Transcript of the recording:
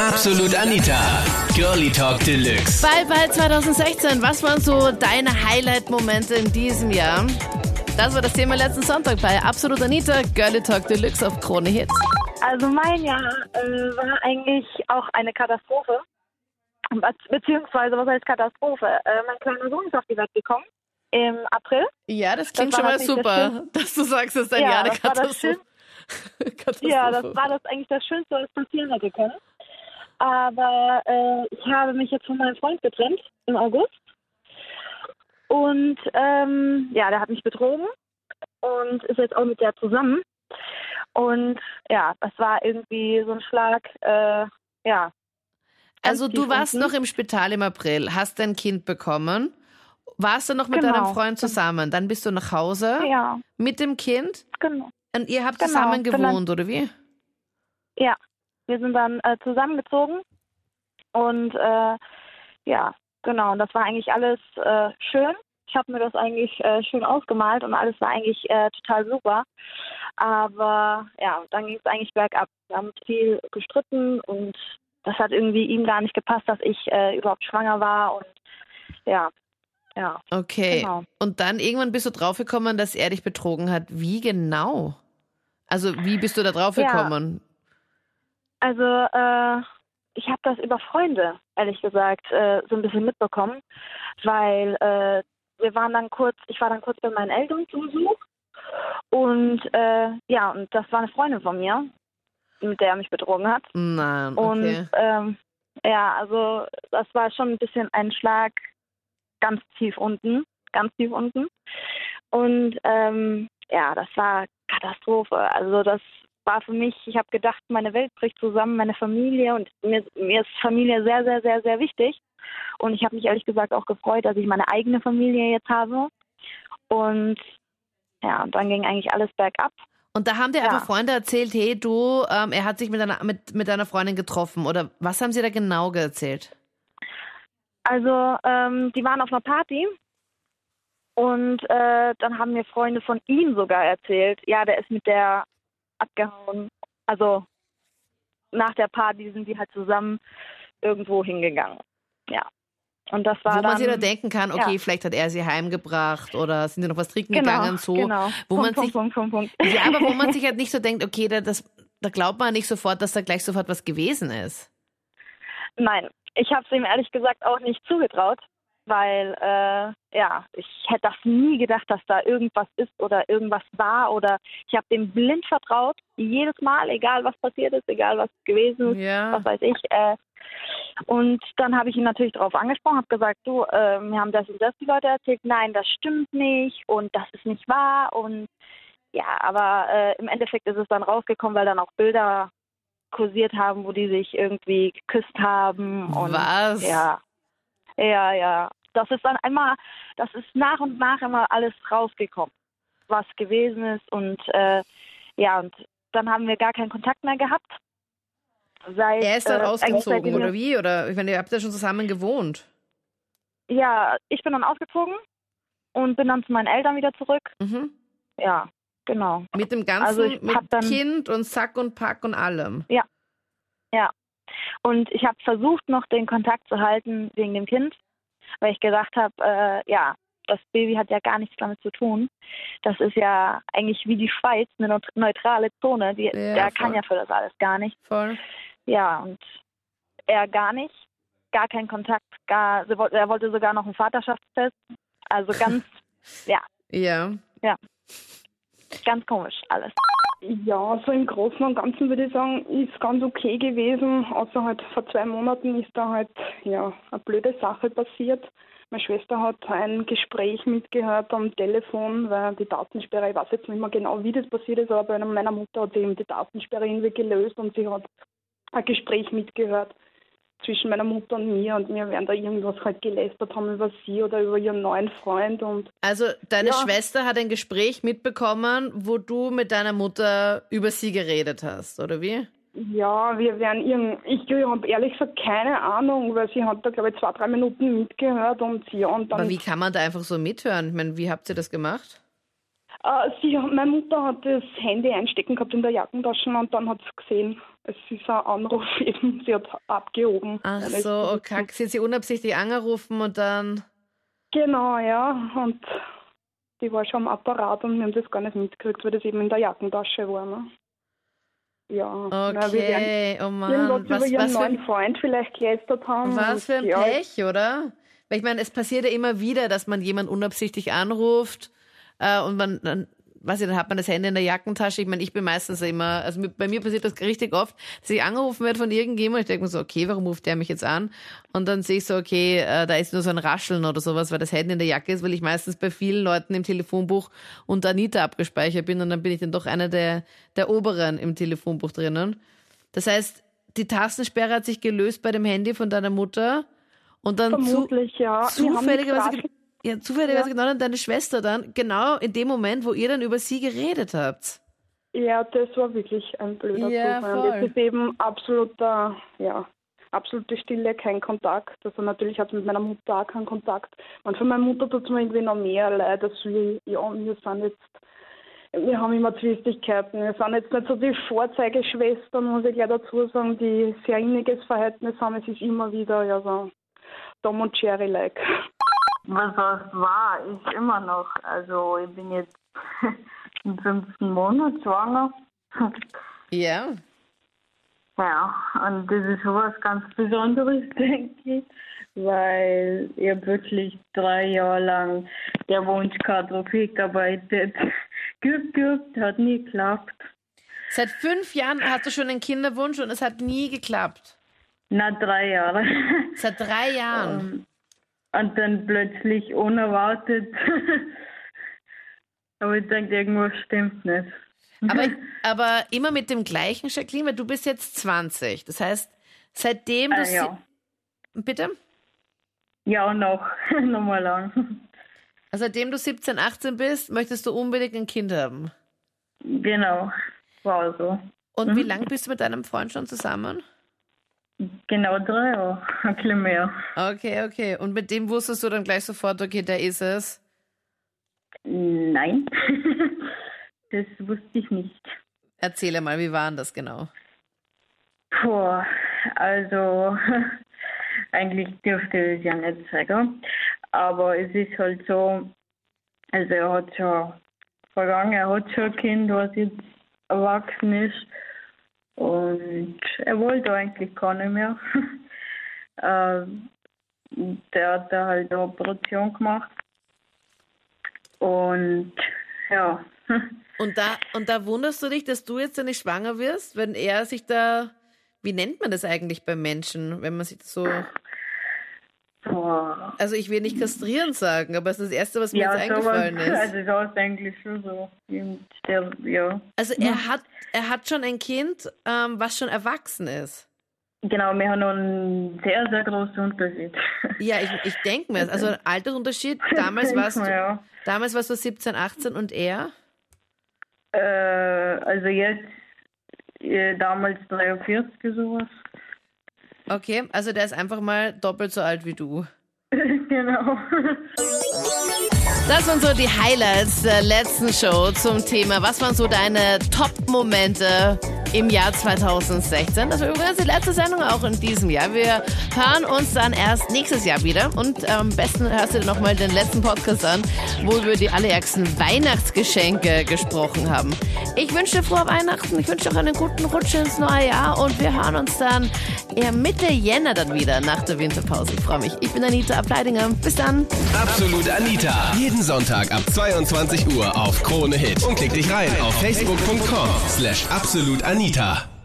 Absolut Anita. Girlie Talk Deluxe. Bye bye 2016. Was waren so deine Highlight-Momente in diesem Jahr? Das war das Thema letzten Sonntag bei Absolut Anita, Girlie Talk Deluxe auf Krone Hits. Also mein Jahr äh, war eigentlich auch eine Katastrophe. Be- Beziehungsweise, was heißt Katastrophe? Äh, mein kleiner Sohn ist auf die Welt gekommen im April. Ja, das klingt war schon mal natürlich das super, dass du sagst, es ist ein Ja, Jahr eine das das. Katastrophe. Ja, das war das eigentlich das Schönste, was passieren hätte können. Aber äh, ich habe mich jetzt von meinem Freund getrennt im August. Und ähm, ja, der hat mich betrogen und ist jetzt auch mit der zusammen. Und ja, das war irgendwie so ein Schlag, äh, ja. Also du warst unten. noch im Spital im April, hast dein Kind bekommen, warst du noch mit Genau. deinem Freund zusammen, dann bist du nach Hause Ja, mit dem Kind genau. und ihr habt Genau, zusammen gewohnt, oder wie? Ja, wir sind dann äh, zusammengezogen und äh, ja, genau. Und das war eigentlich alles äh, schön. Ich habe mir das eigentlich äh, schön ausgemalt und alles war eigentlich äh, total super. Aber ja, dann ging es eigentlich bergab. Wir haben viel gestritten und das hat irgendwie ihm gar nicht gepasst, dass ich äh, überhaupt schwanger war und ja, ja, Okay. genau. Und dann irgendwann bist du draufgekommen, dass er dich betrogen hat. Wie genau? Also wie bist du da draufgekommen? Also äh, ich habe das über Freunde, ehrlich gesagt, äh, so ein bisschen mitbekommen, weil äh, wir waren dann kurz, ich war dann kurz bei meinen Eltern zu Besuch und äh, ja, und das war eine Freundin von mir, mit der er mich betrogen hat. Nein, Und okay. ähm, ja, also das war schon ein bisschen ein Schlag ganz tief unten, ganz tief unten. Und ähm, ja, das war Katastrophe. Also das war für mich, ich habe gedacht, meine Welt bricht zusammen, meine Familie und mir, mir ist Familie sehr, sehr, sehr, sehr wichtig. Und ich habe mich ehrlich gesagt auch gefreut, dass ich meine eigene Familie jetzt habe. Und ja, und dann ging eigentlich alles bergab. Und da haben dir ja. einfach Freunde erzählt, hey du, ähm, er hat sich mit deiner, mit, mit deiner Freundin getroffen. Oder was haben sie da genau erzählt? Also, ähm, die waren auf einer Party und äh, dann haben mir Freunde von ihm sogar erzählt, ja, der ist mit der abgehauen. Also nach der Party sind die halt zusammen irgendwo hingegangen. Ja. Und das war Wo dann man sich da denken kann, okay, ja. vielleicht hat er sie heimgebracht oder sind sie noch was trinken genau, gegangen, so. genau. wo Punkt, man Punkt, sich- Punkt, Punkt, Punkt. Ja, aber wo man sich halt nicht so denkt, okay, da, das, da glaubt man nicht sofort, dass da gleich sofort was gewesen ist. Nein, ich habe es ihm ehrlich gesagt auch nicht zugetraut, weil äh, ja, ich hätte das nie gedacht, dass da irgendwas ist oder irgendwas war oder ich habe dem blind vertraut, jedes Mal, egal was passiert ist, egal was gewesen ist, Ja. was weiß ich. Äh, und dann habe ich ihn natürlich darauf angesprochen, habe gesagt, du, äh, mir haben das und das die Leute erzählt, nein, das stimmt nicht und das ist nicht wahr und ja, aber äh, im Endeffekt ist es dann rausgekommen, weil dann auch Bilder kursiert haben, wo die sich irgendwie geküsst haben und Was? ja, ja, ja. Das ist dann einmal, das ist nach und nach immer alles rausgekommen, was gewesen ist und äh, ja und dann haben wir gar keinen Kontakt mehr gehabt. Seit, Er ist dann äh, ausgezogen, oder wie? Oder ich meine, ihr habt ja schon zusammen gewohnt. Ja, ich bin dann ausgezogen und bin dann zu meinen Eltern wieder zurück. Mhm. Ja, genau. Mit dem ganzen, Also mit dann- Kind und Sack und Pack und allem. Und ich habe versucht, noch den Kontakt zu halten wegen dem Kind, weil ich gedacht habe, äh, ja, das Baby hat ja gar nichts damit zu tun. Das ist ja eigentlich wie die Schweiz, eine neut- neutrale Zone. Die, Ja, der kann voll. ja für das alles gar nicht. Voll. Ja, und er gar nicht. Gar keinen Kontakt. Gar, er wollte sogar noch einen Vaterschaftstest. Also ganz, Ja. ganz komisch alles. Ja, so im Großen und Ganzen würde ich sagen, ist ganz okay gewesen. Außer halt vor zwei Monaten ist da halt ja eine blöde Sache passiert. Meine Schwester hat ein Gespräch mitgehört am Telefon, weil die Datensperre, ich weiß jetzt nicht mehr genau, wie das passiert ist, aber bei meiner Mutter hat sie eben die Datensperre irgendwie gelöst und sie hat ein Gespräch mitgehört zwischen meiner Mutter und mir und wir werden da irgendwas halt gelästert haben über sie oder über ihren neuen Freund und Also deine Ja. Schwester hat ein Gespräch mitbekommen, wo du mit deiner Mutter über sie geredet hast, oder wie? Ja, wir werden irgend. Ich, ich habe ehrlich gesagt keine Ahnung, weil sie hat da, glaube ich, zwei, drei Minuten mitgehört und ja, und dann. Aber wie kann man da einfach so mithören? Ich meine, wie habt ihr das gemacht? Äh, sie, hat- meine Mutter hat das Handy einstecken gehabt in der Jackentasche und dann hat sie gesehen, es ist ein Anruf eben, sie hat abgehoben. Ach so, okay. Sie hat sie unabsichtlich angerufen und dann. Genau, ja. Und die war schon am Apparat und wir haben das gar nicht mitgekriegt, weil das eben in der Jackentasche war. Ne? Ja. Okay, na, oh Mann. Was, über ihren was, neuen für, Freund vielleicht gelästert haben. was für ein ja, Pech, oder? Weil ich meine, es passiert ja immer wieder, dass man jemand unabsichtlich anruft äh, und man dann, weiß ich, dann hat man das Handy in der Jackentasche. Ich meine, ich bin meistens immer, also bei mir passiert das richtig oft, dass ich angerufen werde von irgendjemandem. Ich denke mir so, okay, warum ruft der mich jetzt an? Und dann sehe ich so, okay, äh, da ist nur so ein Rascheln oder sowas, weil das Handy in der Jacke ist, weil ich meistens bei vielen Leuten im Telefonbuch unter Anita abgespeichert bin und dann bin ich dann doch einer der, der oberen im Telefonbuch drinnen. Das heißt, die Tastensperre hat sich gelöst bei dem Handy von deiner Mutter und dann zu, Vermutlich, ja. Wir haben zufälligerweise, ja, zufälligerweise Ja. genau dann deine Schwester dann, genau in dem Moment, wo ihr dann über sie geredet habt. Ja, das war wirklich ein blöder Ja, Zufall. Voll. jetzt ist eben absoluter, ja, absolute Stille, kein Kontakt. Also natürlich hat mit meiner Mutter auch keinen Kontakt. Und für meine Mutter tut es mir irgendwie noch mehr leid, dass wir, ja, wir sind jetzt, wir haben immer Zwistigkeiten. Wir sind jetzt nicht so die Vorzeigeschwestern, muss ich gleich dazu sagen, die sehr inniges Verhältnis haben. Es ist immer wieder, ja, so Tom und Jerry-like. Was was war, ist immer noch. Also ich bin jetzt im fünften Monat schwanger. Ja. Ja, und das ist sowas ganz Besonderes, denke ich, weil ich hab wirklich drei Jahre lang der Wunsch gehabt, auf gearbeitet. Geübt, hat nie geklappt. Seit fünf Jahren hast du schon einen Kinderwunsch und es hat nie geklappt. Na, drei Jahre. Seit drei Jahren. Und dann plötzlich unerwartet. Aber ich denke, irgendwas stimmt nicht. Aber, aber immer mit dem gleichen, Jacqueline, weil du bist jetzt 20. Das heißt, seitdem du... Ah, ja. Bitte? ja, noch. Nochmal lang. Also seitdem du 17, 18 bist, möchtest du unbedingt ein Kind haben. Genau. War so. Und wie lange bist du mit deinem Freund schon zusammen? Genau drei Jahre. Ein bisschen mehr. Okay, okay. Und mit dem wusstest du dann gleich sofort, okay, der ist es. Nein. das wusste ich nicht. Erzähle mal, wie war denn das genau? Puh, also eigentlich dürfte ich es ja nicht sagen. Aber es ist halt so, also er hat schon vergangen, er hat schon ein Kind, was jetzt erwachsen ist. Und er wollte eigentlich gar nicht mehr. Ähm, der hat da halt eine Operation gemacht. Und ja, Und da, und da wunderst du dich, dass du jetzt nicht schwanger wirst, wenn er sich da, wie nennt man das eigentlich bei Menschen, wenn man sich so, boah. also ich will nicht kastrieren sagen, aber es ist das Erste, was mir Ja, jetzt sowas, eingefallen ist. also ist eigentlich schon so. Der, ja. Also er hat, er hat schon ein Kind, ähm, was schon erwachsen ist. Genau, wir haben noch einen sehr, sehr großen Unterschied. Ja, ich, ich denke mir, also ein Altersunterschied, damals Denk warst du, Ja. damals warst du 17, 18 und er? Äh, also jetzt, äh, damals 43 sowas. Okay, also der ist einfach mal doppelt so alt wie du. genau. Das waren so die Highlights der letzten Show zum Thema. Was waren so deine Top-Momente im Jahr 2016? Das war übrigens die letzte Sendung auch in diesem Jahr. Wir hören uns dann erst nächstes Jahr wieder. Und am besten hörst du dir nochmal den letzten Podcast an, wo wir über die allerärgsten Weihnachtsgeschenke gesprochen haben. Ich wünsche dir frohe Weihnachten. Ich wünsche dir auch einen guten Rutsch ins neue Jahr. Und wir hören uns dann Mitte Jänner dann wieder nach der Winterpause. Ich freue mich. Ich bin Anita Ableidinger. Bis dann. Absolut Anita. Jeden Sonntag ab 22 Uhr auf Krone Hit. Und klick dich rein auf facebook.com slash absolutanita. Anita.